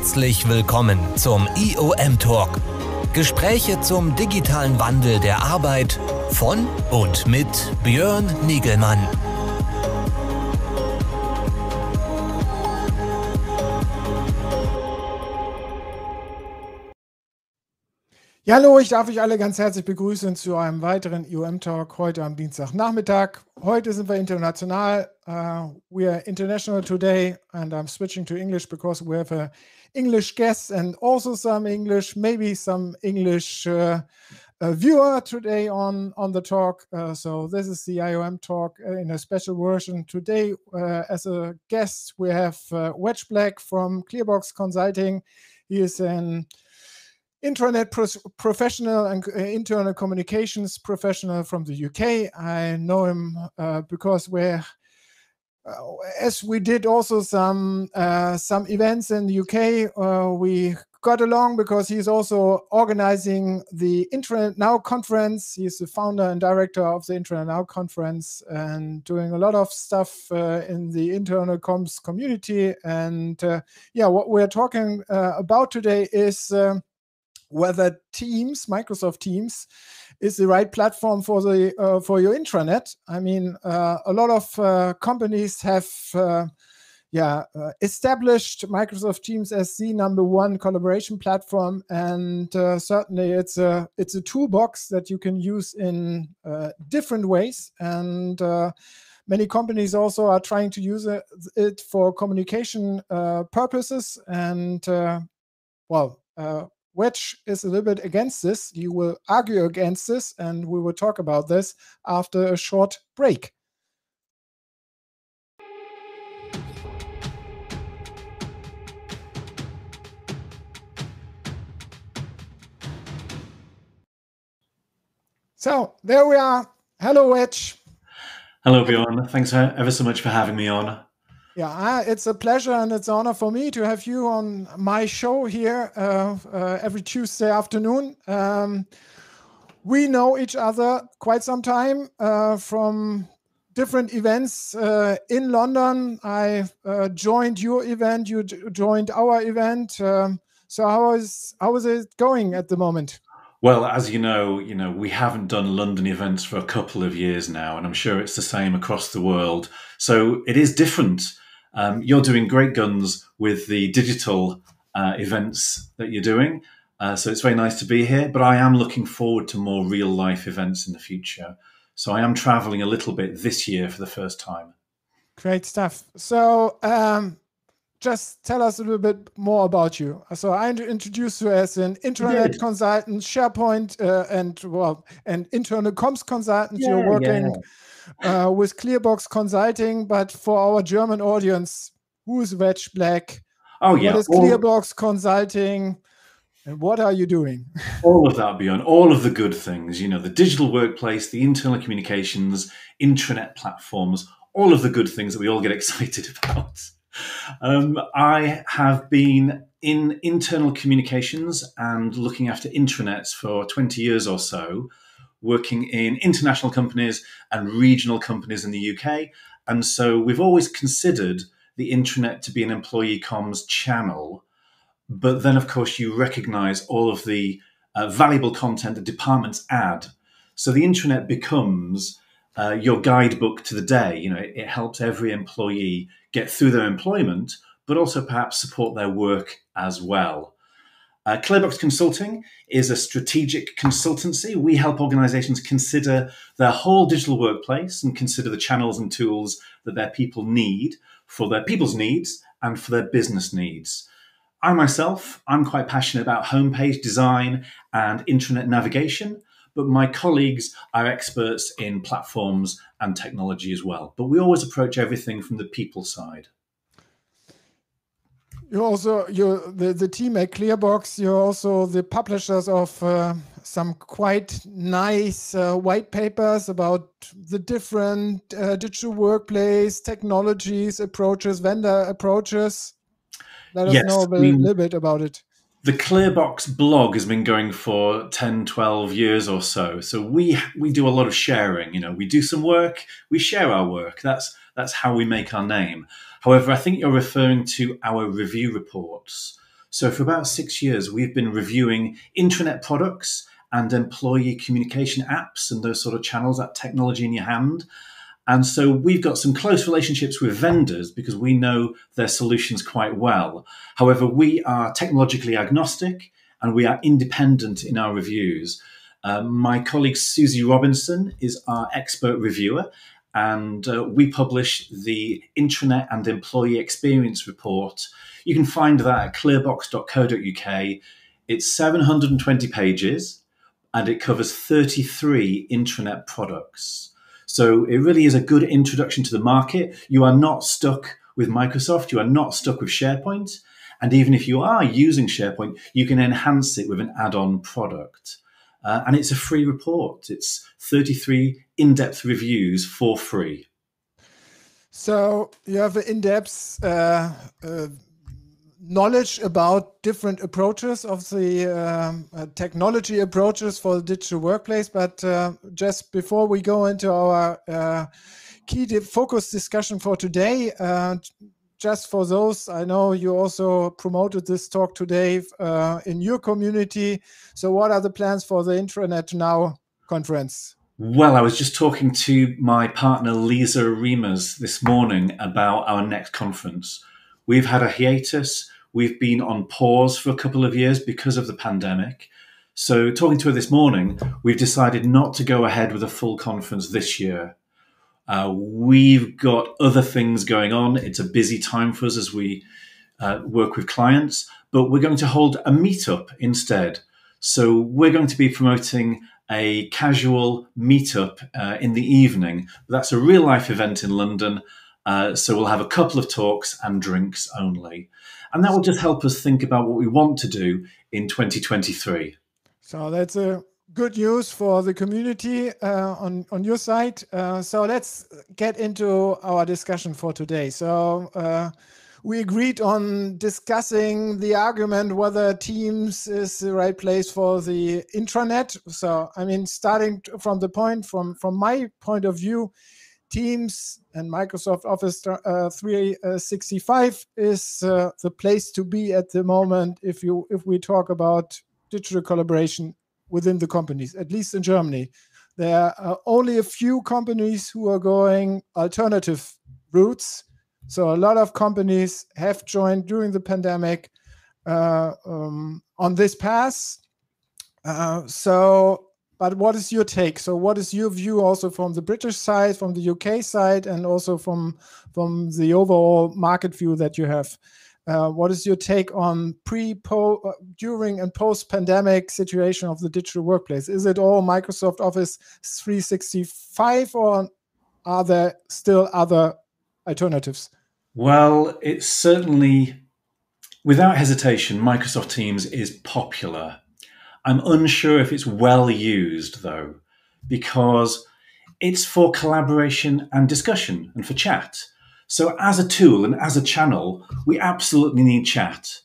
Herzlich willkommen zum IOM Talk. Gespräche zum digitalen Wandel der Arbeit von und mit Björn Nigelmann. Ja, hallo, ich darf euch alle ganz herzlich begrüßen zu einem weiteren IOM Talk heute am Dienstagnachmittag. Heute sind wir international. Uh, we are international today and I'm switching to English because we have a English guest and also some English, maybe some English uh, uh, viewer today on, on the talk. Uh, so this is the IOM talk uh, in a special version. Today, uh, as a guest, we have Wedge Black from Clearbox Consulting. He is an intranet pro- professional and uh, internal communications professional from the UK. I know him uh, because we're uh, as we did also some uh, some events in the UK, uh, we got along because he's also organizing the Intranet Now conference. He's the founder and director of the Intranet Now conference and doing a lot of stuff uh, in the internal comms community. And yeah, what we're talking about today is. Um, whether Teams, Microsoft Teams, is the right platform for the uh, for your intranet. I mean, uh, a lot of uh, companies have. Uh, yeah, uh, established Microsoft Teams as the number one collaboration platform, and uh, certainly it's a it's a toolbox that you can use in different ways. And many companies also are trying to use it, it for communication purposes. And well, Wedge is a little bit against this. You will argue against this, and we will talk about this after a short break. So there we are. Hello, Wedge. Hello, Bjorn. Thanks ever so much for having me on. Yeah, it's a pleasure and it's an honor for me to have you on my show here uh, uh, every Tuesday afternoon. Um, we know each other quite some time uh, from different events uh, in London. I uh, joined your event, you joined our event. Um, so how is how is it going at the moment? Well, as you know, you know we haven't done London events for a couple of years now, and I'm sure it's the same across the world. So it is different um, you're doing great guns with the digital uh, events that you're doing. Uh, so it's very nice to be here, but I am looking forward to more real life events in the future. So I am traveling a little bit this year for the first time. Great stuff. So um, just tell us a little bit more about you. So I introduced you as an internet consultant, SharePoint, uh, and well, and internal comms consultant. Yeah, You're working. Yeah uh, with Clearbox Consulting. But for our German audience, who is Wedge Black? Oh, yeah. What is Clearbox Consulting? And what are you doing? all of that beyond all of the good things, you know, the digital workplace, the internal communications, intranet platforms, all of the good things that we all get excited about. Um, I have been in internal communications and looking after intranets for 20 years or so working in international companies and regional companies in the UK. And so we've always considered the intranet to be an employee comms channel. But then, of course, you recognize all of the uh, valuable content that departments add. So the intranet becomes uh, your guidebook to the day. You know, it, it helps every employee get through their employment, but also perhaps support their work as well. Uh, Clearbox Consulting is a strategic consultancy. We help organizations consider their whole digital workplace and consider the channels and tools that their people need for their people's needs and for their business needs. I myself, I'm quite passionate about homepage design and intranet navigation, but my colleagues are experts in platforms and technology as well. But we always approach everything from the people side. You also you the, the team at clearbox you're also the publishers of uh, some quite nice uh, white papers about the different uh, digital workplace technologies approaches vendor approaches. Let us yes, know a bit, little bit about it the clearbox blog has been going for 10 12 years or so so we we do a lot of sharing you know we do some work we share our work that's that's how we make our name However, I think you're referring to our review reports. So for about six years, we've been reviewing intranet products and employee communication apps and those sort of channels, that technology in your hand. And so we've got some close relationships with vendors because we know their solutions quite well. However, we are technologically agnostic and we are independent in our reviews. Uh, my colleague Susie Robinson is our expert reviewer, and uh, we publish the intranet and employee experience report. You can find that at clearbox.co.uk. It's 720 pages and it covers 33 intranet products. So it really is a good introduction to the market. You are not stuck with Microsoft, you are not stuck with SharePoint. And even if you are using SharePoint, you can enhance it with an add on product. Uh, and it's a free report. It's 33 in depth reviews for free. So you have an in depth uh, uh, knowledge about different approaches of the um, uh, technology approaches for the digital workplace. But uh, just before we go into our uh, key focus discussion for today, just for those, I know you also promoted this talk today uh, in your community. So, what are the plans for the Intranet Now conference? Well, I was just talking to my partner Lisa Riemers this morning about our next conference. We've had a hiatus. We've been on pause for a couple of years because of the pandemic. So, talking to her this morning, we've decided not to go ahead with a full conference this year. Uh, we've got other things going on. It's a busy time for us as we uh, work with clients, but we're going to hold a meetup instead. So we're going to be promoting a casual meetup uh, in the evening. That's a real life event in London. Uh, so we'll have a couple of talks and drinks only. And that will just help us think about what we want to do in 2023. So that's a good news for the community uh, on on your side. Uh, so let's get into our discussion for today. So uh, we agreed on discussing the argument whether Teams is the right place for the intranet. So I mean, starting from the point from from my point of view. Teams and Microsoft Office uh, 365 is uh, the place to be at the moment if you if we talk about digital collaboration within the companies, at least in Germany. There are only a few companies who are going alternative routes. So a lot of companies have joined during the pandemic uh, um, on this path. Uh, so, but what is your take? So, what is your view also from the British side, from the UK side, and also from from the overall market view that you have? Uh, what is your take on pre, po, uh, during, and post pandemic situation of the digital workplace? Is it all Microsoft Office 365 or are there still other alternatives? Well, it's certainly, without hesitation, Microsoft Teams is popular. I'm unsure if it's well used, though, because it's for collaboration and discussion and for chat. So, as a tool and as a channel, we absolutely need chat.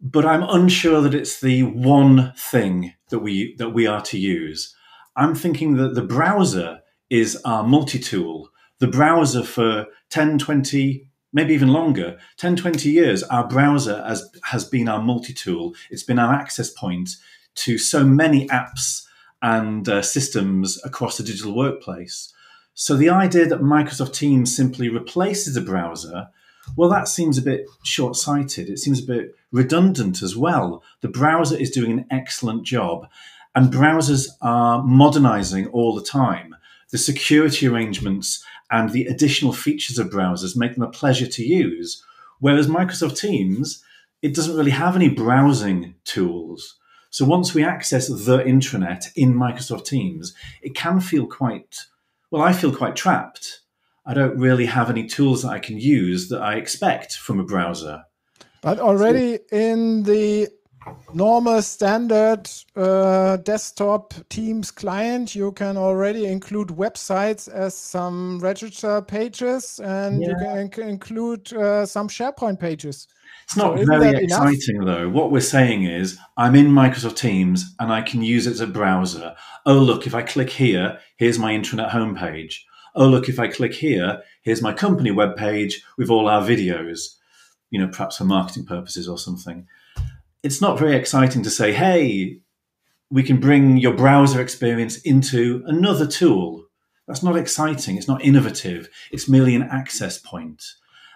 But I'm unsure that it's the one thing that we that we are to use. I'm thinking that the browser is our multi-tool. The browser for 10, 20, maybe even longer, 10, 20 years, our browser has, has been our multi-tool. It's been our access point to so many apps and uh, systems across the digital workplace. So the idea that Microsoft Teams simply replaces a browser, well, that seems a bit short sighted. It seems a bit redundant as well. The browser is doing an excellent job, and browsers are modernizing all the time. The security arrangements and the additional features of browsers make them a pleasure to use. Whereas Microsoft Teams, it doesn't really have any browsing tools. So once we access the intranet in Microsoft Teams, it can feel quite well, I feel quite trapped. I don't really have any tools that I can use that I expect from a browser. But already so, in the normal standard uh, desktop Teams client, you can already include websites as some register pages, and yeah. you can include uh, some SharePoint pages. It's not so very exciting enough? though. What we're saying is I'm in Microsoft Teams and I can use it as a browser. Oh, look, if I click here, here's my intranet homepage. Oh, look, if I click here, here's my company webpage with all our videos, you know, perhaps for marketing purposes or something. It's not very exciting to say, hey, we can bring your browser experience into another tool. That's not exciting. It's not innovative. It's merely an access point.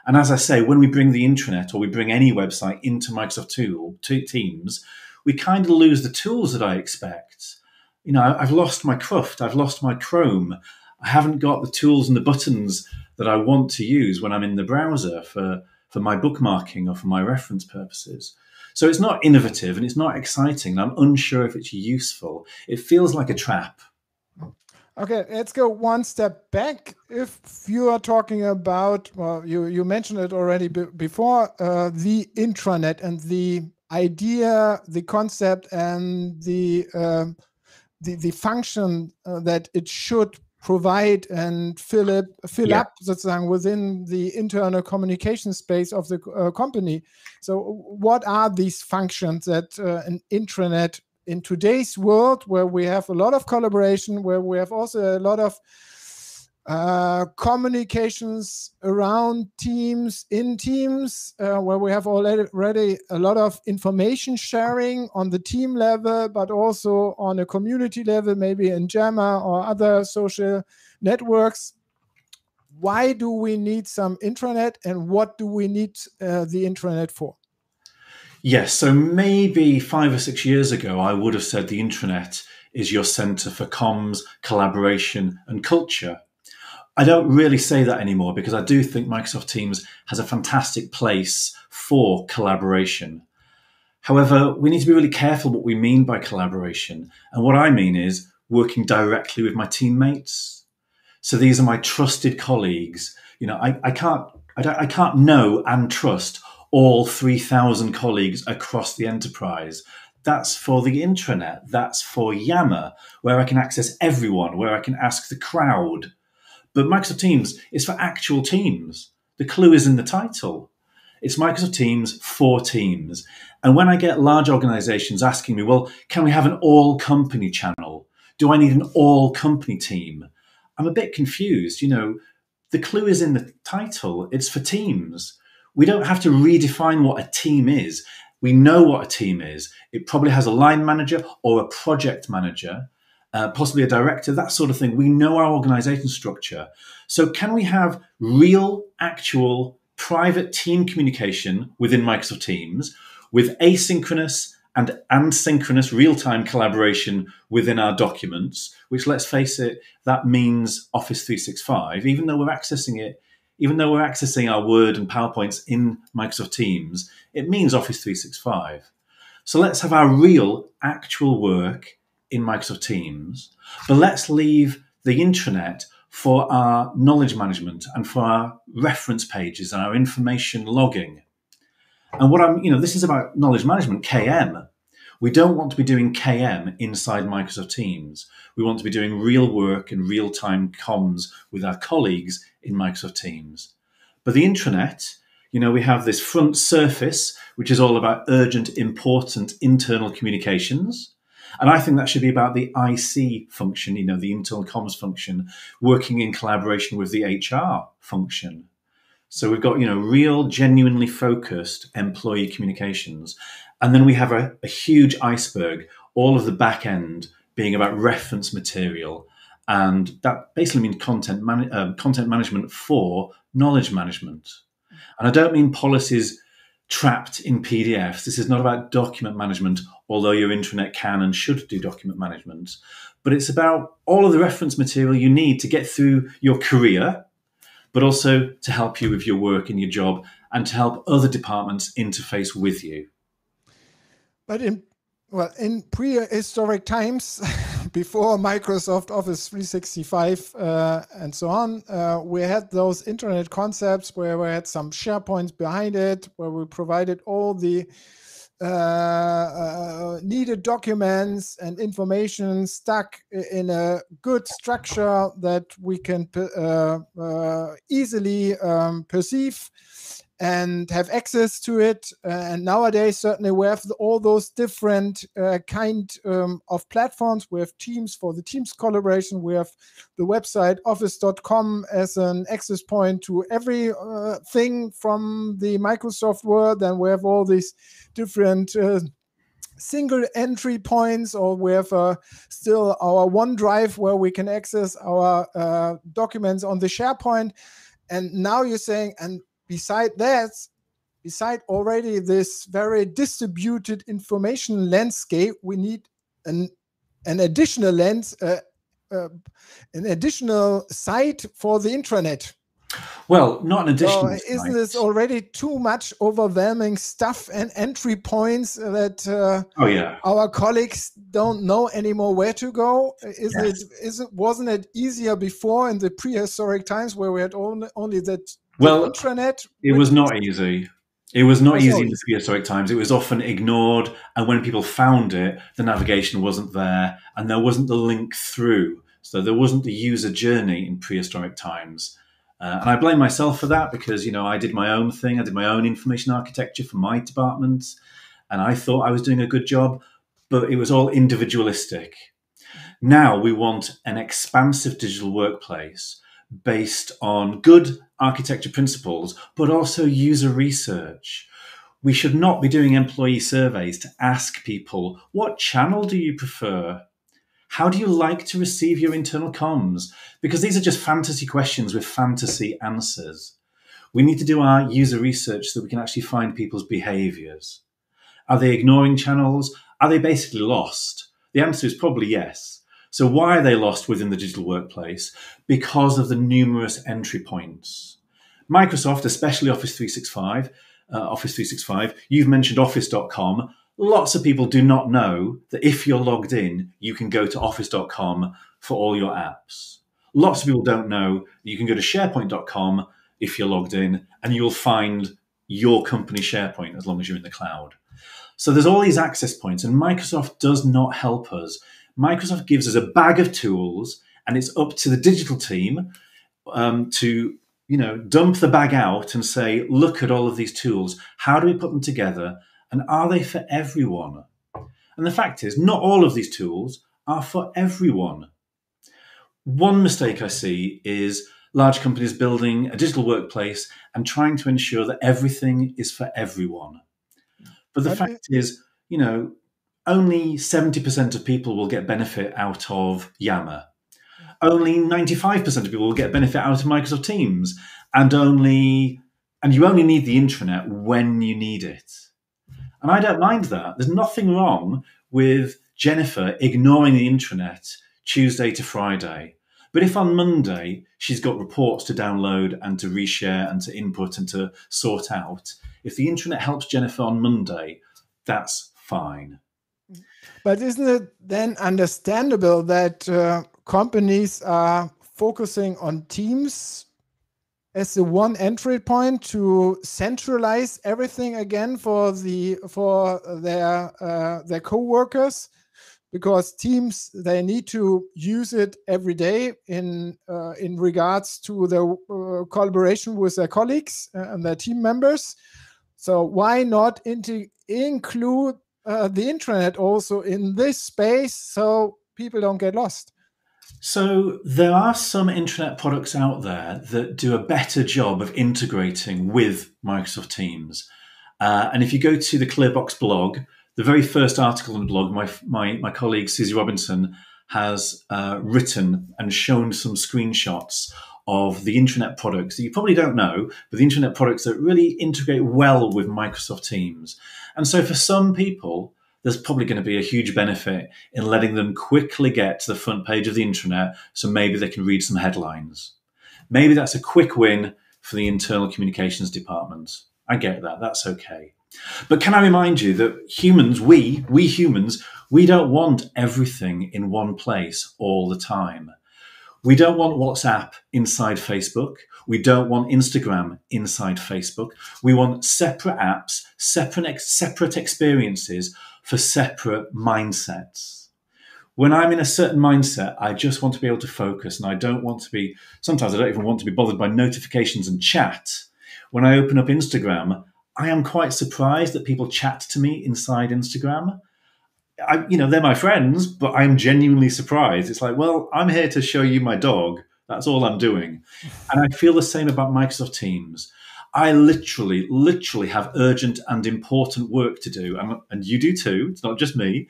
And as I say, when we bring the intranet or we bring any website into Microsoft tool, Teams, we kind of lose the tools that I expect. You know, I've lost my Cruft, I've lost my Chrome. I haven't got the tools and the buttons that I want to use when I'm in the browser for, for my bookmarking or for my reference purposes. So it's not innovative and it's not exciting. And I'm unsure if it's useful. It feels like a trap. Okay, let's go one step back. If you are talking about, well, you, you mentioned it already before, uh, the intranet and the idea, the concept, and the uh, the, the function uh, that it should provide and fill it fill yeah. up sozusagen within the internal communication space of the uh, company so what are these functions that uh, an intranet in today's world where we have a lot of collaboration where we have also a lot of uh, communications around teams in teams uh, where we have already a lot of information sharing on the team level but also on a community level maybe in Yammer or other social networks. Why do we need some intranet and what do we need uh, the intranet for? Yes so maybe five or six years ago i would have said the intranet is your center for comms collaboration and culture I don't really say that anymore because I do think Microsoft Teams has a fantastic place for collaboration. However, we need to be really careful what we mean by collaboration. And what I mean is working directly with my teammates. So these are my trusted colleagues. You know, I, I can't I, I can't know and trust all 3,000 colleagues across the enterprise. That's for the intranet. That's for Yammer, where I can access everyone, where I can ask the crowd but Microsoft Teams is for actual teams. The clue is in the title. It's Microsoft Teams for teams. And when I get large organizations asking me, well, can we have an all company channel? Do I need an all company team? I'm a bit confused. You know, the clue is in the title. It's for teams. We don't have to redefine what a team is. We know what a team is. It probably has a line manager or a project manager uh, possibly a director, that sort of thing. We know our organization structure. So, can we have real, actual, private team communication within Microsoft Teams with asynchronous and asynchronous real time collaboration within our documents, which, let's face it, that means Office 365, even though we're accessing it. Even though we're accessing our Word and PowerPoints in Microsoft Teams, it means Office 365. So let's have our real, actual work in Microsoft Teams, but let's leave the intranet for our knowledge management and for our reference pages and our information logging. And what I'm, you know, this is about knowledge management, KM. We don't want to be doing KM inside Microsoft Teams. We want to be doing real work and real time comms with our colleagues in Microsoft Teams. But the intranet, you know, we have this front surface, which is all about urgent, important internal communications. And I think that should be about the IC function, you know, the internal comms function, working in collaboration with the HR function. So we've got, you know, real, genuinely focused employee communications. And then we have a, a huge iceberg, all of the back end being about reference material. And that basically means content, man- uh, content management for knowledge management. And I don't mean policies trapped in PDFs. This is not about document management, although your intranet can and should do document management. But it's about all of the reference material you need to get through your career, but also to help you with your work and your job and to help other departments interface with you. But in well, in prehistoric times, before Microsoft Office 365 uh, and so on, uh, we had those intranet concepts where we had some SharePoints behind it, where we provided all the uh, uh needed documents and information stuck in a good structure that we can uh, uh, easily um, perceive and have access to it. Uh, and nowadays, certainly, we have all those different uh, kind um, of platforms. We have Teams for the Teams collaboration. We have the website Office.com as an access point to everything uh, from the Microsoft world. And we have all these different uh, single entry points, or we have uh, still our OneDrive where we can access our uh, documents on the SharePoint. And now you're saying, and beside that, beside already this very distributed information landscape, we need an an additional lens, uh, uh, an additional site for the intranet. Well, not an additional. So isn't this already too much overwhelming stuff and entry points that uh, oh yeah our colleagues don't know anymore where to go? Is yes. it is it wasn't it easier before in the prehistoric times where we had only only that well intranet? It was not easy. It was not easy in the prehistoric times. It was often ignored, and when people found it, the navigation wasn't there, and there wasn't the link through. So there wasn't the user journey in prehistoric times. Uh, and I blame myself for that because, you know, I did my own thing. I did my own information architecture for my department, and I thought I was doing a good job, but it was all individualistic. Now we want an expansive digital workplace based on good architecture principles, but also user research. We should not be doing employee surveys to ask people, what channel do you prefer? How do you like to receive your internal comms? Because these are just fantasy questions with fantasy answers. We need to do our user research so we can actually find people's behaviors. Are they ignoring channels? Are they basically lost? The answer is probably yes. So why are they lost within the digital workplace? Because of the numerous entry points. Microsoft, especially Office 365, uh, Office 365, you've mentioned Office.com. Lots of people do not know that if you're logged in, you can go to Office.com for all your apps. Lots of people don't know you can go to SharePoint.com if you're logged in and you'll find your company SharePoint as long as you're in the cloud. So there's all these access points, and Microsoft does not help us Microsoft gives us a bag of tools, and it's up to the digital team um, to you know dump the bag out and say, look at all of these tools. How do we put them together, and are they for everyone? And the fact is, not all of these tools are for everyone. One mistake I see is large companies building a digital workplace and trying to ensure that everything is for everyone. But the fact is, you know, only 70% of people will get benefit out of Yammer. Only 95% of people will get benefit out of Microsoft Teams. And only and you only need the intranet when you need it. And I don't mind that. There's nothing wrong with Jennifer ignoring the intranet Tuesday to Friday. But if on Monday she's got reports to download and to reshare and to input and to sort out, if the intranet helps Jennifer on Monday, that's fine. But isn't it then understandable that uh, companies are focusing on teams as the one entry point to centralize everything again for the for their uh, their co-workers? Because teams they need to use it every day in uh, in regards to their uh, collaboration with their colleagues uh, and their team members. So why not include uh, the intranet also in this space so people don't get lost? So there are some intranet products out there that do a better job of integrating with Microsoft Teams. Uh, and if you go to the Clearbox blog, the very first article on the blog, my my, my colleague Susie Robinson has uh, written and shown some screenshots of the intranet products that you probably don't know, but the intranet products that really integrate well with Microsoft Teams. And so for some people, there's probably going to be a huge benefit in letting them quickly get to the front page of the intranet so maybe they can read some headlines. Maybe that's a quick win for the internal communications department. I get that. That's okay. But can I remind you that humans, we, we humans, we don't want everything in one place all the time. We don't want WhatsApp inside Facebook. We don't want Instagram inside Facebook. We want separate apps, separate, separate experiences for separate mindsets. When I'm in a certain mindset, I just want to be able to focus and I don't want to be, sometimes I don't even want to be bothered by notifications and chat. When I open up Instagram, I am quite surprised that people chat to me inside Instagram. I, you know, they're my friends, but I'm genuinely surprised. It's like, well, I'm here to show you my dog. That's all I'm doing. And I feel the same about Microsoft Teams. I literally, literally have urgent and important work to do. And, and you do too. It's not just me.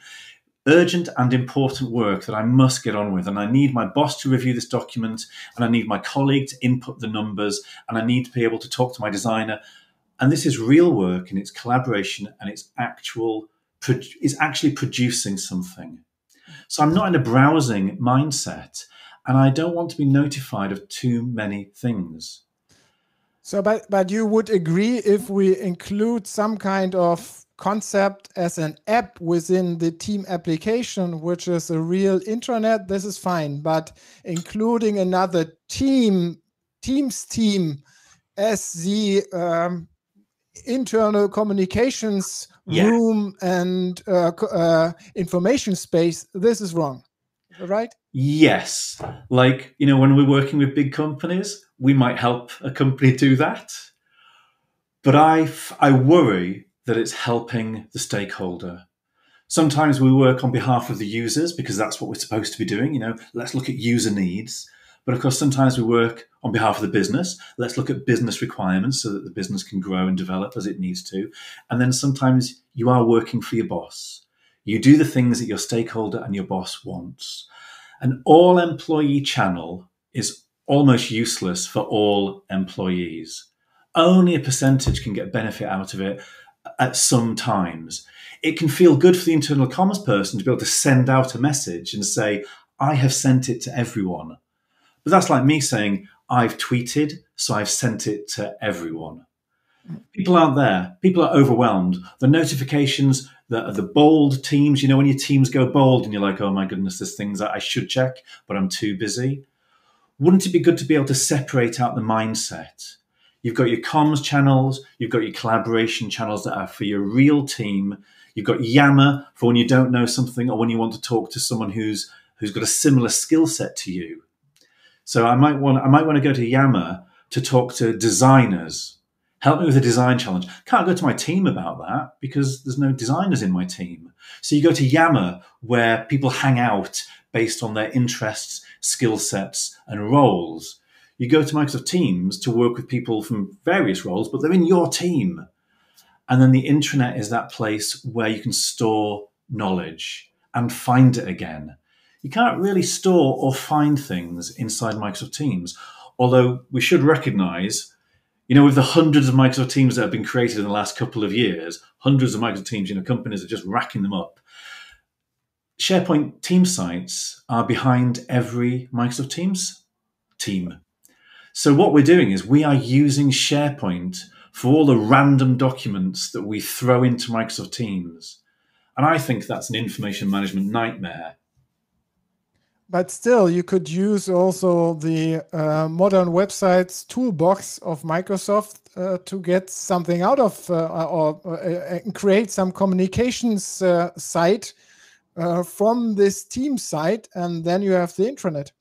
Urgent and important work that I must get on with. And I need my boss to review this document, and I need my colleague to input the numbers, and I need to be able to talk to my designer. And this is real work and it's collaboration and it's actual, it's actually producing something. So I'm not in a browsing mindset and I don't want to be notified of too many things. So, but, but you would agree if we include some kind of concept as an app within the team application, which is a real intranet, this is fine. But including another team, Teams team, as the um, internal communications yeah. room and uh, uh, information space, this is wrong, right? Yes. Like, you know, when we're working with big companies, we might help a company do that. But I, I worry that it's helping the stakeholder. Sometimes we work on behalf of the users because that's what we're supposed to be doing. You know, let's look at user needs. But of course, sometimes we work on behalf of the business. Let's look at business requirements so that the business can grow and develop as it needs to. And then sometimes you are working for your boss. You do the things that your stakeholder and your boss wants. An all employee channel is almost useless for all employees. Only a percentage can get benefit out of it at some times. It can feel good for the internal comms person to be able to send out a message and say, I have sent it to everyone. But that's like me saying, I've tweeted, so I've sent it to everyone. People aren't there. People are overwhelmed. The notifications, the, the bold teams, you know, when your teams go bold and you're like, oh my goodness, there's things that I should check, but I'm too busy. Wouldn't it be good to be able to separate out the mindset? You've got your comms channels, you've got your collaboration channels that are for your real team. You've got Yammer for when you don't know something or when you want to talk to someone who's who's got a similar skill set to you. So I might want I might want to go to Yammer to talk to designers. Help me with a design challenge. Can't go to my team about that because there's no designers in my team. So you go to Yammer where people hang out based on their interests, skill sets, and roles. You go to Microsoft Teams to work with people from various roles, but they're in your team. And then the intranet is that place where you can store knowledge and find it again you can't really store or find things inside Microsoft Teams. Although we should recognize, you know, with the hundreds of Microsoft Teams that have been created in the last couple of years, hundreds of Microsoft Teams, you know, companies are just racking them up. SharePoint team sites are behind every Microsoft Teams team. So what we're doing is we are using SharePoint for all the random documents that we throw into Microsoft Teams. And I think that's an information management nightmare but still, you could use also the uh, modern websites toolbox of Microsoft uh, to get something out of uh, or uh, uh, create some communications uh, site from this team site, and then you have the intranet.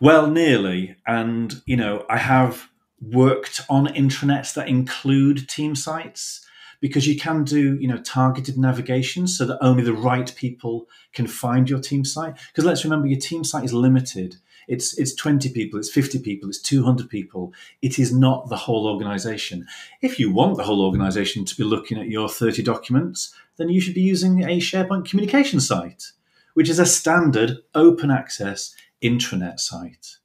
Well, nearly, and you know, I have worked on intranets that include team sites because you can do you know targeted navigation so that only the right people can find your team site. Because let's remember your team site is limited. It's it's 20 people it's 50 people it's 200 people. It is not the whole organization. If you want the whole organization to be looking at your 30 documents then you should be using a sharepoint communication site which is a standard open access intranet site.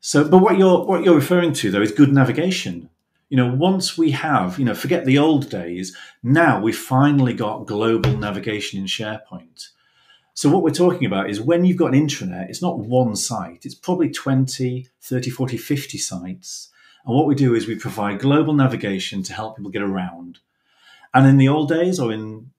So but what you're what you're referring to though is good navigation you know, once we have, you know, forget the old days, now we've finally got global navigation in SharePoint. So what we're talking about is when you've got an intranet, it's not one site, it's probably 20, 30, 40, 50 sites. And what we do is we provide global navigation to help people get around. And in the old days or in,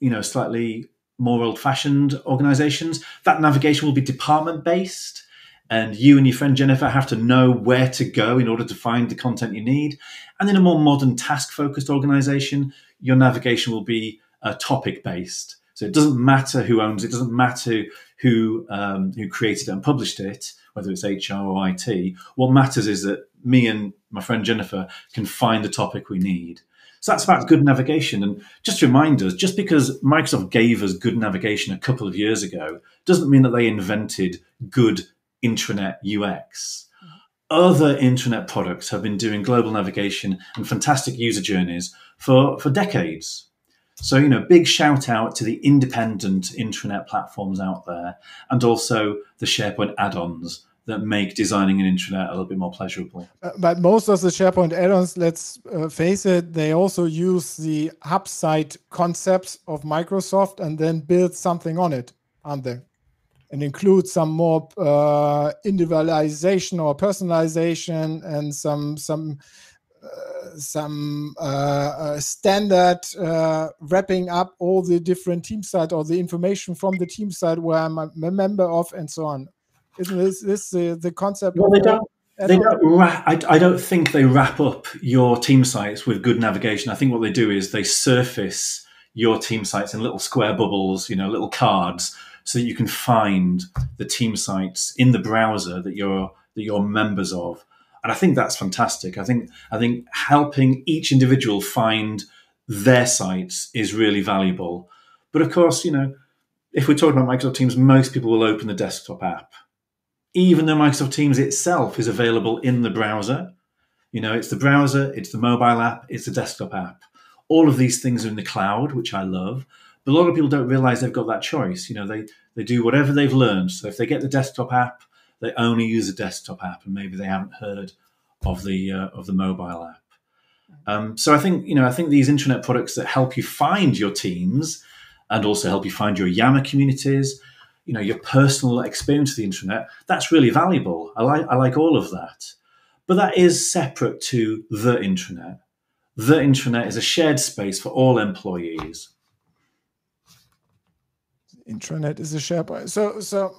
you know, slightly more old fashioned organizations, that navigation will be department based and you and your friend Jennifer have to know where to go in order to find the content you need. And in a more modern task focused organization, your navigation will be uh, topic based. So it doesn't matter who owns it, it doesn't matter who um, who created and published it, whether it's HR or IT. What matters is that me and my friend Jennifer can find the topic we need. So that's about good navigation. And just to remind us, just because Microsoft gave us good navigation a couple of years ago, doesn't mean that they invented good intranet UX. other internet products have been doing global navigation and fantastic user journeys for, for decades. So, you know, big shout out to the independent intranet platforms out there and also the SharePoint add ons that make designing an intranet a little bit more pleasurable. Uh, but most of the SharePoint add-ons, let's uh, face it, they also use the hub site concepts of Microsoft and then build something on it, aren't they? And include some more uh, individualization or personalization and some some uh, some uh, uh, standard wrapping up all the different team site or the information from the team site where I'm a member of and so on. Isn't this, this the, the concept? Well, they don't. They don't ra- I, I don't think they wrap up your team sites with good navigation. I think what they do is they surface your team sites in little square bubbles, you know, little cards, so that you can find the team sites in the browser that you're that you're members of. And I think that's fantastic. I think I think helping each individual find their sites is really valuable. But of course, you know, if we're talking about Microsoft Teams, most people will open the desktop app even though Microsoft Teams itself is available in the browser. You know, it's the browser, it's the mobile app, it's the desktop app. All of these things are in the cloud, which I love. But a lot of people don't realize they've got that choice. You know, they, they do whatever they've learned. So if they get the desktop app, they only use the desktop app, and maybe they haven't heard of the uh, of the mobile app. Um, so I think you know I think these internet products that help you find your teams and also help you find your Yammer communities you know your personal experience of the internet that's really valuable i like i like all of that but that is separate to the intranet the intranet is a shared space for all employees intranet is a shared so so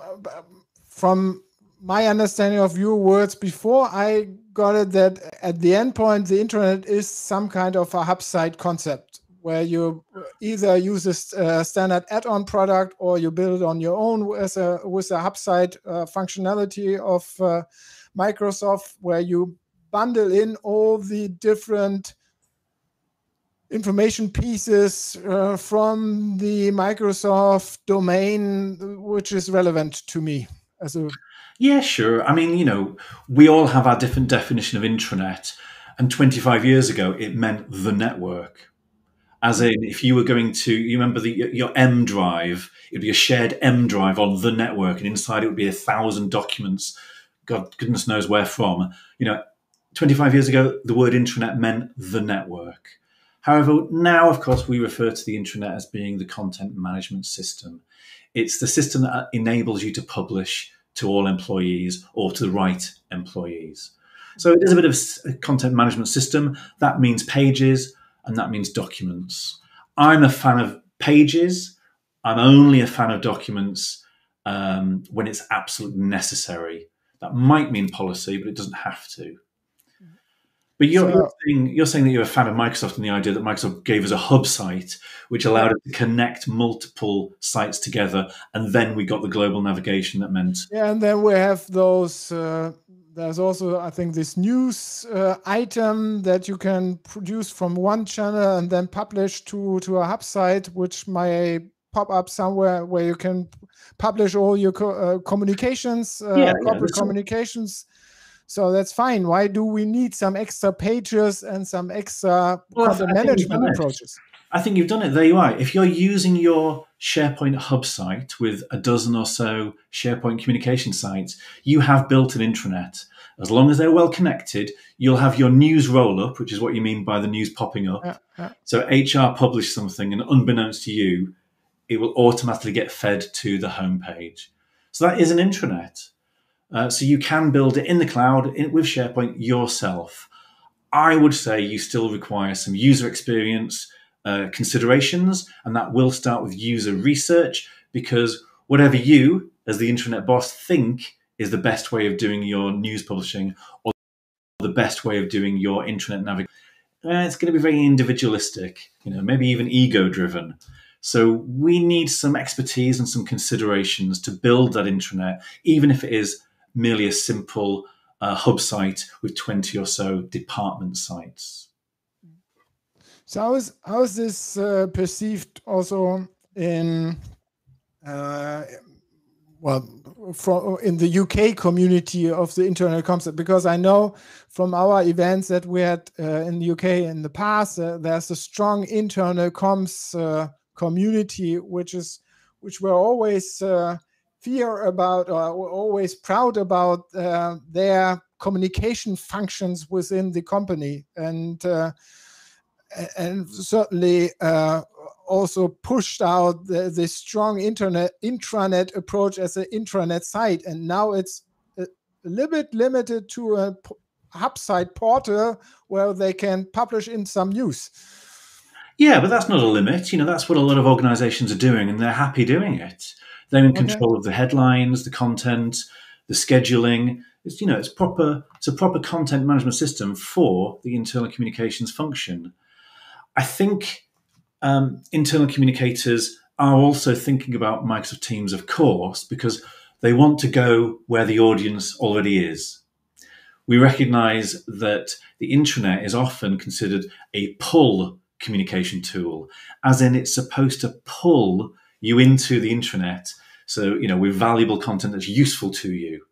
from my understanding of your words before i got it that at the endpoint the internet is some kind of a hub site concept where you either use a standard add-on product or you build on your own as a with a hub site uh, functionality of uh, Microsoft, where you bundle in all the different information pieces uh, from the Microsoft domain, which is relevant to me as a. Yeah, sure. I mean, you know, we all have our different definition of intranet. And 25 years ago, it meant the network as in, if you were going to, you remember the, your M drive, it'd be a shared M drive on the network, and inside it would be a thousand documents. God, goodness knows where from. You know, 25 years ago, the word intranet meant the network. However, now, of course, we refer to the intranet as being the content management system. It's the system that enables you to publish to all employees or to the right employees. So it is a bit of a content management system. That means pages, and that means documents. I'm a fan of pages. I'm only a fan of documents um, when it's absolutely necessary. That might mean policy, but it doesn't have to. But you're, so, you're, saying, you're, saying, that you're a fan of Microsoft and the idea that Microsoft gave us a hub site, which allowed us to connect multiple sites together, and then we got the global navigation that meant. Yeah, and then we have those uh, there's also i think this news uh, item that you can produce from one channel and then publish to to a hub site which may pop up somewhere where you can publish all your co uh, communications uh, yeah, corporate yeah, communications so that's fine why do we need some extra pages and some extra well, management approaches I think you've done it. There you are. If you're using your SharePoint hub site with a dozen or so SharePoint communication sites, you have built an intranet. As long as they're well connected, you'll have your news roll up, which is what you mean by the news popping up. Yeah, yeah. So HR publish something, and unbeknownst to you, it will automatically get fed to the homepage. So that is an intranet. Uh, so you can build it in the cloud in, with SharePoint yourself. I would say you still require some user experience uh, considerations, and that will start with user research because whatever you, as the internet boss, think is the best way of doing your news publishing or the best way of doing your internet navigation, uh, it's going to be very individualistic, you know, maybe even ego driven. So we need some expertise and some considerations to build that intranet, even if it is merely a simple uh, hub site with 20 or so department sites. So how is how is this uh, perceived also in uh, well, for, in the UK community of the internal comms, because I know from our events that we had uh, in the UK in the past, uh, there's a strong internal comms uh, community, which is which we're always uh, fear about or always proud about uh, their communication functions within the company and uh, and certainly also pushed out the, the strong internet intranet approach as an intranet site, and now it's a little bit limited to a hub site portal where they can publish in some news. Yeah, but that's not a limit. You know, that's what a lot of organizations are doing, and they're happy doing it. They're in okay. control of the headlines, the content, the scheduling. It's you know, it's proper. It's a proper content management system for the internal communications function. I think um, internal communicators are also thinking about Microsoft Teams, of course, because they want to go where the audience already is. We recognize that the intranet is often considered a pull communication tool, as in it's supposed to pull you into the intranet. So, you know, with valuable content that's useful to you.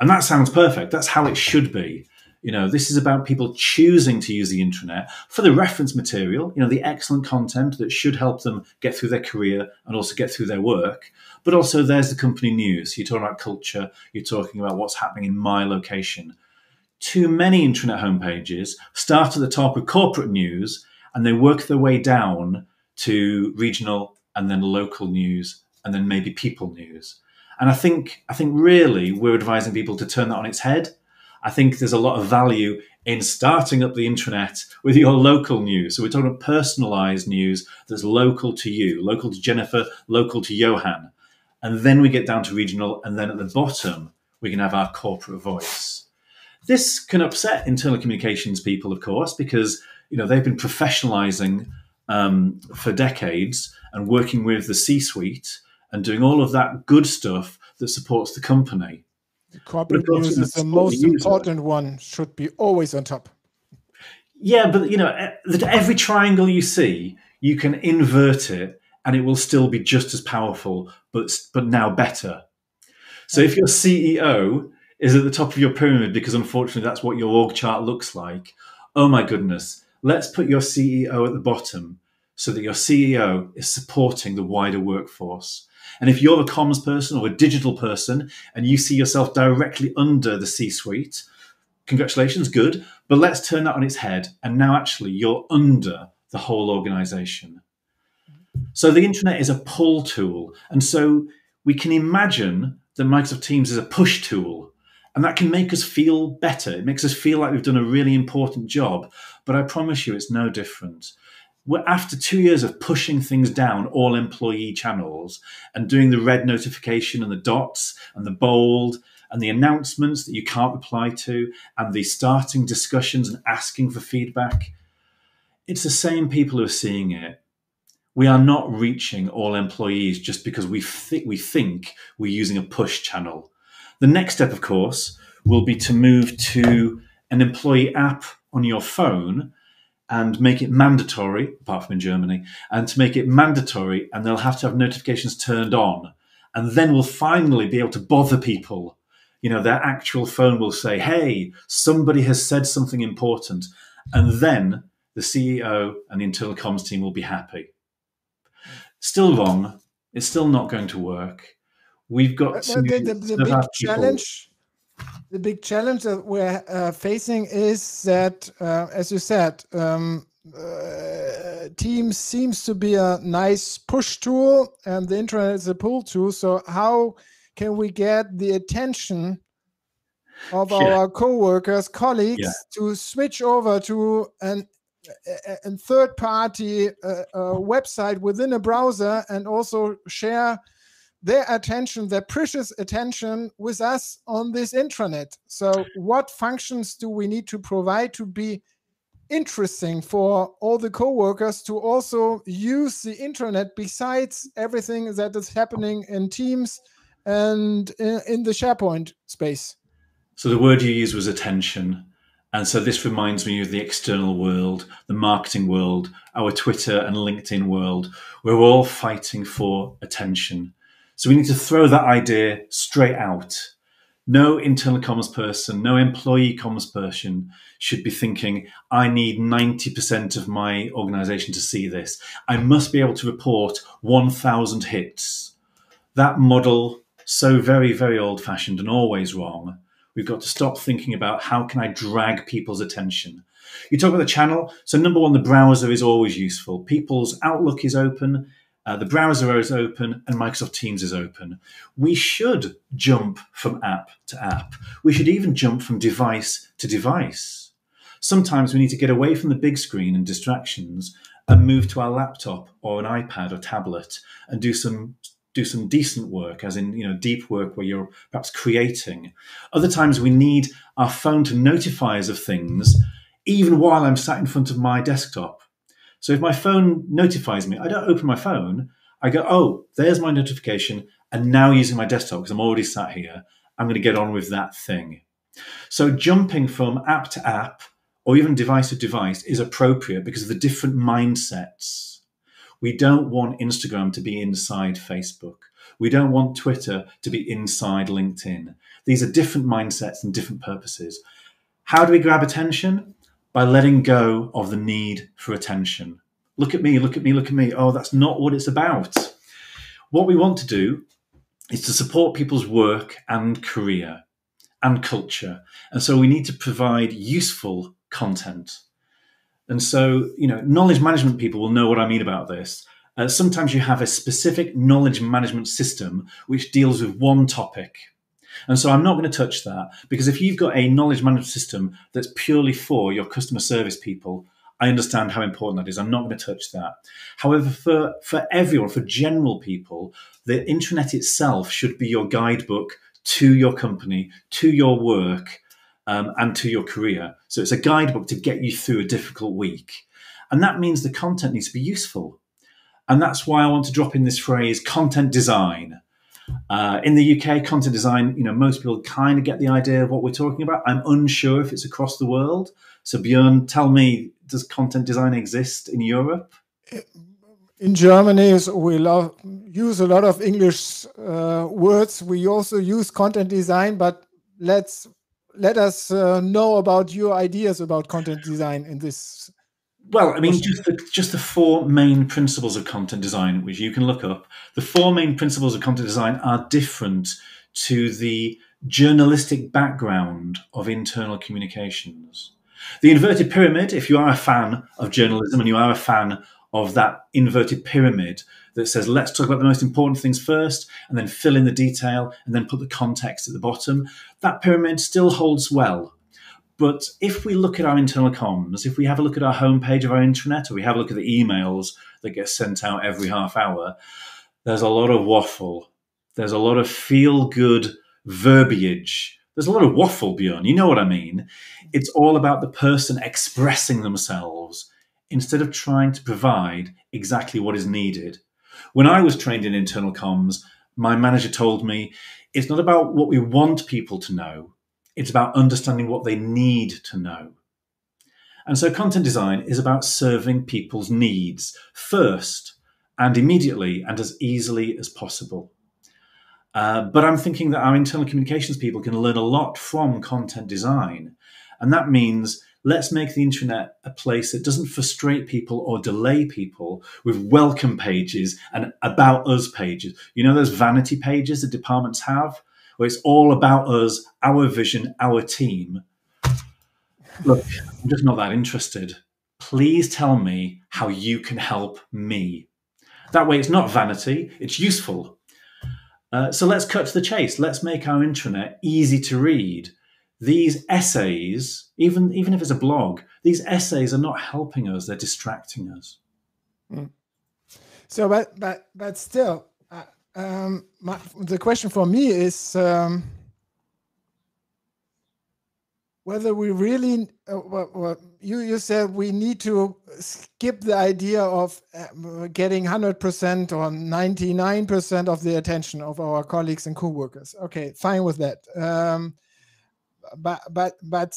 And that sounds perfect. That's how it should be. You know, this is about people choosing to use the intranet for the reference material, you know, the excellent content that should help them get through their career and also get through their work. But also, there's the company news. You're talking about culture, you're talking about what's happening in my location. Too many intranet homepages start at the top with corporate news and they work their way down to regional and then local news and then maybe people news. And I think I think really we're advising people to turn that on its head I think there's a lot of value in starting up the intranet with your local news. So we're talking about personalized news that's local to you, local to Jennifer, local to Johan. And then we get down to regional, and then at the bottom, we can have our corporate voice. This can upset internal communications people, of course, because you know they've been professionalizing um, for decades and working with the C-suite and doing all of that good stuff that supports the company. Corporate news is the most important one, should be always on top. Yeah, but you know, every triangle you see, you can invert it and it will still be just as powerful, but but now better. So if your CEO is at the top of your pyramid because unfortunately that's what your org chart looks like, oh my goodness, let's put your CEO at the bottom so that your CEO is supporting the wider workforce. And if you're a comms person or a digital person and you see yourself directly under the C suite, congratulations, good. But let's turn that on its head. And now actually you're under the whole organization. So the intranet is a pull tool. And so we can imagine that Microsoft Teams is a push tool. And that can make us feel better. It makes us feel like we've done a really important job. But I promise you, it's no different after two years of pushing things down all employee channels and doing the red notification and the dots and the bold and the announcements that you can't reply to and the starting discussions and asking for feedback, it's the same people who are seeing it. We are not reaching all employees just because we, th- we think we're using a push channel. The next step, of course, will be to move to an employee app on your phone and make it mandatory, apart from in Germany, and to make it mandatory, and they'll have to have notifications turned on. And then we'll finally be able to bother people. You know, their actual phone will say, hey, somebody has said something important. And then the CEO and the internal comms team will be happy. Still wrong. It's still not going to work. We've got uh, to. The, the, the big challenge the big challenge that we're uh, facing is that, uh, as you said, um, uh, Teams seems to be a nice push tool, and the intranet is a pull tool. So, how can we get the attention of yeah. our co-workers, colleagues, yeah. to switch over to an a, third party uh, uh, website within a browser and also share their attention, their precious attention with us on this intranet. So, what functions do we need to provide to be interesting for all the co-workers to also use the intranet besides everything that is happening in Teams and in, the SharePoint space? So, the word you used was attention. And so this reminds me of the external world, the marketing world, our Twitter and LinkedIn world. We're all fighting for attention So we need to throw that idea straight out. No internal comms person, no employee comms person should be thinking, I need 90% of my organization to see this. I must be able to report 1,000 hits. That model, so very, very old fashioned and always wrong. We've got to stop thinking about how can I drag people's attention. You talk about the channel. So number one, the browser is always useful. People's Outlook is open. Uh, the browser is open and Microsoft Teams is open. We should jump from app to app. We should even jump from device to device. Sometimes we need to get away from the big screen and distractions and move to our laptop or an iPad or tablet and do some do some decent work, as in you know deep work where you're perhaps creating. Other times we need our phone to notify us of things, even while I'm sat in front of my desktop. So if my phone notifies me, I don't open my phone. I go, oh, there's my notification, and now using my desktop because I'm already sat here. I'm going to get on with that thing. So jumping from app to app or even device to device is appropriate because of the different mindsets we don't want Instagram to be inside Facebook. We don't want Twitter to be inside LinkedIn. These are different mindsets and different purposes. How do we grab attention? By letting go of the need for attention. Look at me, look at me, look at me. Oh, that's not what it's about. What we want to do is to support people's work and career and culture. And so we need to provide useful content and so, you know, knowledge management people will know what I mean about this. Uh, sometimes you have a specific knowledge management system which deals with one topic. And so I'm not going to touch that because if you've got a knowledge management system that's purely for your customer service people, I understand how important that is. I'm not going to touch that. However, for, for everyone, for general people, the intranet itself should be your guidebook to your company, to your work, um, and to your career. So it's a guidebook to get you through a difficult week. And that means the content needs to be useful. And that's why I want to drop in this phrase content design. Uh, in the UK, content design, you know, most people kind of get the idea of what we're talking about. I'm unsure if it's across the world. So, Björn, tell me, does content design exist in Europe? In Germany, we love, use a lot of English uh, words. We also use content design, but let's let us uh, know about your ideas about content design in this. Well, I mean, just the, just the four main principles of content design, which you can look up. The four main principles of content design are different to the journalistic background of internal communications. The inverted pyramid, if you are a fan of journalism and you are a fan of that inverted pyramid that says, let's talk about the most important things first and then fill in the detail and then put the context at the bottom. That pyramid still holds well. But if we look at our internal comms, if we have a look at our homepage of our intranet or we have a look at the emails that get sent out every half hour, there's a lot of waffle. There's a lot of feel good verbiage. There's a lot of waffle, Björn. You know what I mean? It's all about the person expressing themselves instead of trying to provide exactly what is needed. When I was trained in internal comms, my manager told me it's not about what we want people to know, it's about understanding what they need to know. And so content design is about serving people's needs first and immediately and as easily as possible. Uh, but I'm thinking that our internal communications people can learn a lot from content design. And that means let's make the intranet a place that doesn't frustrate people or delay people with welcome pages and about us pages. You know, those vanity pages that departments have where it's all about us, our vision, our team. Look, I'm just not that interested. Please tell me how you can help me. That way, it's not vanity, it's useful. Uh, so let's cut to the chase. Let's make our intranet easy to read these essays, even even if it's a blog, these essays are not helping us; they're distracting us. Mm. So, but but but still, um, my, the question for me is um, whether we really. Uh, what, what, you you said we need to skip the idea of uh, getting hundred percent or ninety nine percent of the attention of our colleagues and co-workers. Okay, fine with that. Um, but but but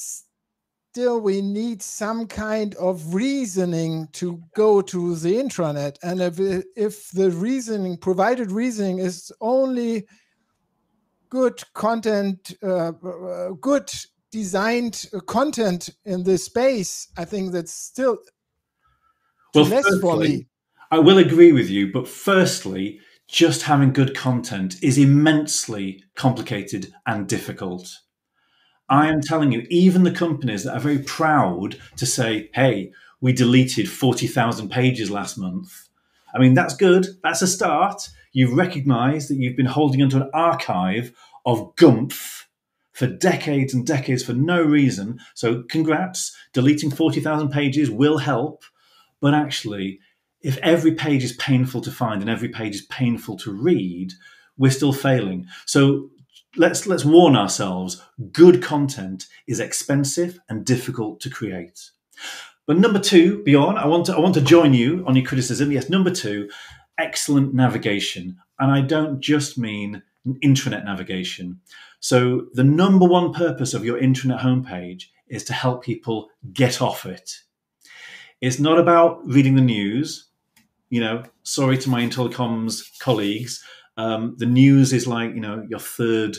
still we need some kind of reasoning to go to the intranet. And if, if the reasoning, provided reasoning is only good content, uh, uh good designed content in this space, I think that's still well, less firstly, for me. I will agree with you, but firstly, just having good content is immensely complicated and difficult. I am telling you, even the companies that are very proud to say, hey, we deleted 40,000 pages last month. I mean, that's good. That's a start. You've recognized that you've been holding onto an archive of gumph for decades and decades for no reason. So, congrats. Deleting 40,000 pages will help. But actually, if every page is painful to find and every page is painful to read, we're still failing. So, let's let's warn ourselves good content is expensive and difficult to create. But number two bjorn i want to i want to join you on your criticism. Yes number two excellent navigation. And i don't just mean intranet navigation. So the number one purpose of your intranet homepage is to help people get off it. It's not about reading the news you know sorry to my Intellicoms colleagues um, the news is like you know your third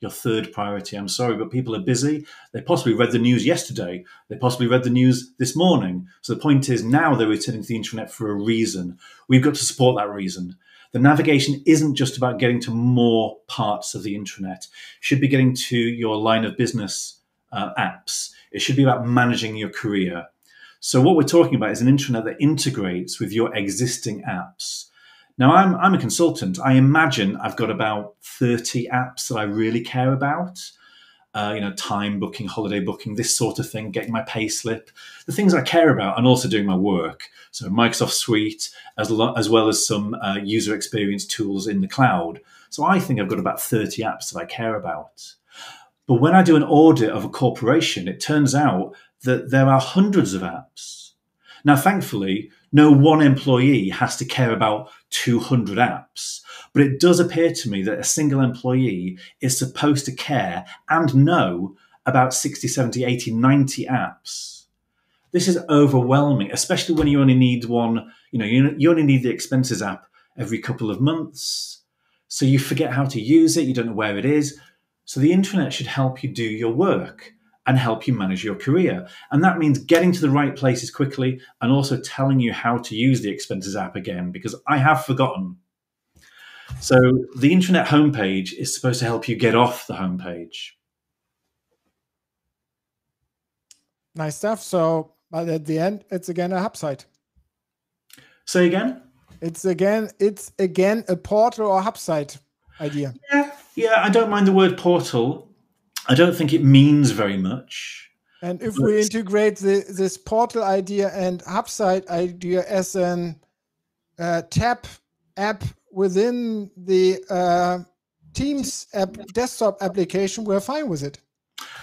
your third priority. I'm sorry, but people are busy. They possibly read the news yesterday. They possibly read the news this morning. So the point is now they're returning to the intranet for a reason. We've got to support that reason. The navigation isn't just about getting to more parts of the intranet. It should be getting to your line of business uh, apps. It should be about managing your career. So what we're talking about is an intranet that integrates with your existing apps. Now, I'm, I'm a consultant. I imagine I've got about 30 apps that I really care about. Uh, you know, time booking, holiday booking, this sort of thing, getting my pay slip, the things I care about, and also doing my work. So, Microsoft Suite, as, lo- as well as some uh, user experience tools in the cloud. So, I think I've got about 30 apps that I care about. But when I do an audit of a corporation, it turns out that there are hundreds of apps. Now, thankfully, no one employee has to care about 200 apps. But it does appear to me that a single employee is supposed to care and know about 60, 70, 80, 90 apps. This is overwhelming, especially when you only need one, you know, you, only need the expenses app every couple of months. So you forget how to use it, you don't know where it is. So the intranet should help you do your work and help you manage your career. And that means getting to the right places quickly and also telling you how to use the expenses app again, because I have forgotten. So the intranet homepage is supposed to help you get off the homepage. Nice stuff. So but at the end, it's again a hub site. Say again? It's again, it's again a portal or hub site idea. Yeah, yeah. I don't mind the word portal. I don't think it means very much. And if we integrate the, this portal idea and HubSite idea as an uh, tab app within the uh, Teams app desktop application, we're fine with it.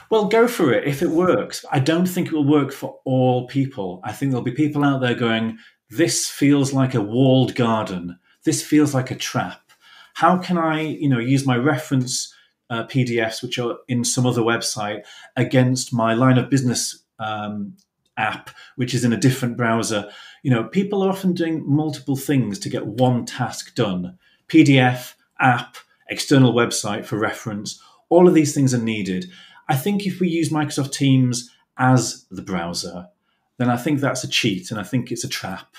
Well, go for it if it works. I don't think it will work for all people. I think there'll be people out there going, this feels like a walled garden. This feels like a trap. How can I, you know, use my reference uh, PDFs, which are in some other website, against my line of business um, app, which is in a different browser. You know, people are often doing multiple things to get one task done. PDF, app, external website for reference, all of these things are needed. I think if we use Microsoft Teams as the browser, then I think that's a cheat and I think it's a trap.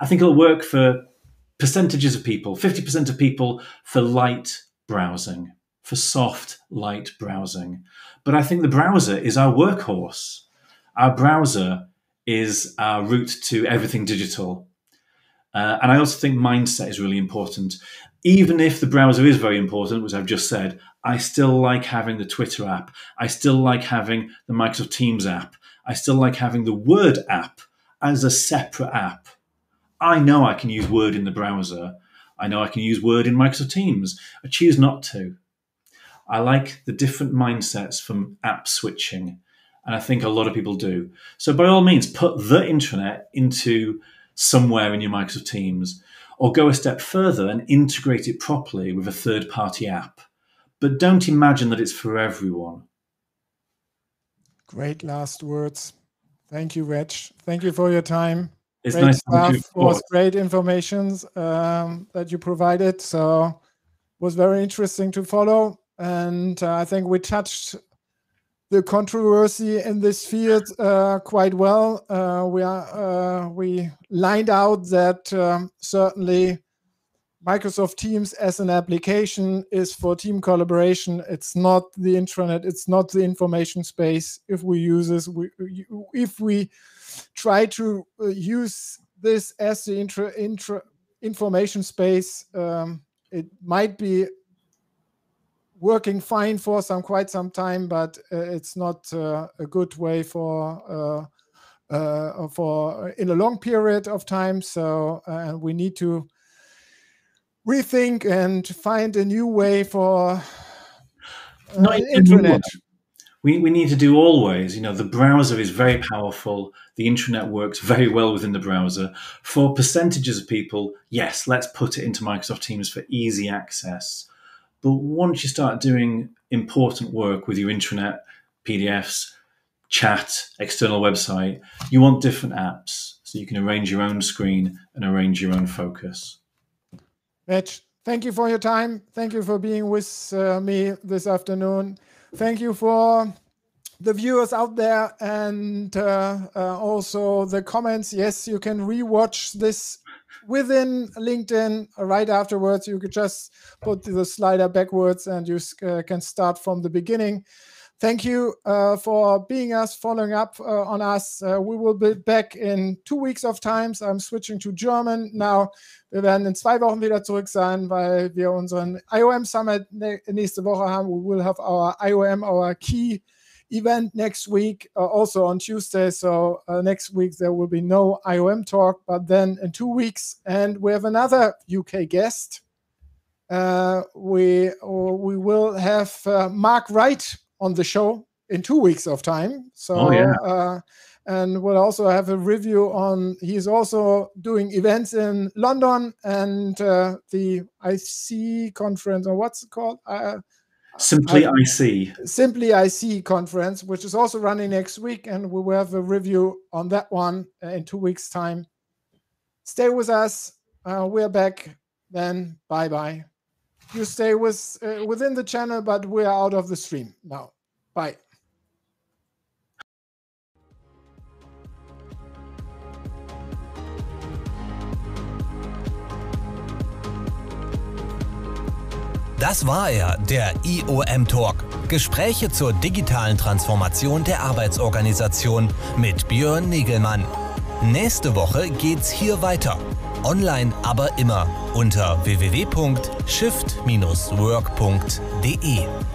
I think it'll work for percentages of people, 50% of people for light browsing for soft, light browsing. But I think the browser is our workhorse. Our browser is our route to everything digital. Uh, and I also think mindset is really important. Even if the browser is very important, which I've just said, I still like having the Twitter app. I still like having the Microsoft Teams app. I still like having the Word app as a separate app. I know I can use Word in the browser. I know I can use Word in Microsoft Teams. I choose not to. I like the different mindsets from app switching. And I think a lot of people do. So by all means, put the intranet into somewhere in your Microsoft Teams or go a step further and integrate it properly with a third party app. But don't imagine that it's for everyone. Great last words. Thank you, Wedge. Thank you for your time. It's great nice stuff. to It was great information um, that you provided. So it was very interesting to follow. And uh, I think we touched the controversy in this field uh, quite well. Uh, we are uh, we lined out that um, certainly Microsoft Teams as an application is for team collaboration. It's not the intranet. It's not the information space. If we use this, we, if we try to uh, use this as the intra, intra information space, um, it might be working fine for some quite some time, but uh, it's not uh, a good way for uh, uh for in a long period of time. So, we need to rethink and find a new way for Not intranet. We, we need to do always. You know, the browser is very powerful. The intranet works very well within the browser. For percentages of people, yes, let's put it into Microsoft Teams for easy access. But once you start doing important work with your intranet, PDFs, chat, external website, you want different apps so you can arrange your own screen and arrange your own focus. Wedge, thank you for your time. Thank you for being with uh, me this afternoon. Thank you for the viewers out there and uh, uh, also the comments. Yes, you can rewatch this within LinkedIn right afterwards. You could just put the slider backwards and you uh, can start from the beginning. Thank you uh, for being us, following up uh, on us. Uh, we will be back in two weeks of times. I'm switching to German now. Wir werden in zwei Wochen wieder zurück sein, weil wir unseren IOM Summit nächste Woche haben. We will have our IOM, our key event next week, uh, also on Tuesday. So uh, next week there will be no IOM talk, but then in two weeks, and we have another UK guest. Uh, we we will have Marc Wright on the show in two weeks of time. So, oh, yeah. uh, and we'll also have a review on. He's also doing events in London and uh, the IC conference, or what's it called? Uh, Simply I, IC. Simply IC conference, which is also running next week, and we will have a review on that one in two weeks' time. Stay with us. Uh, we're back then. Bye bye you stay with uh, within the channel, but we're out of the stream now. Bye. Das war er, der IOM Talk. Gespräche zur digitalen Transformation der Arbeitsorganisation mit Björn Negelmann. Nächste Woche geht's hier weiter. Online aber immer unter www.shift-work.de.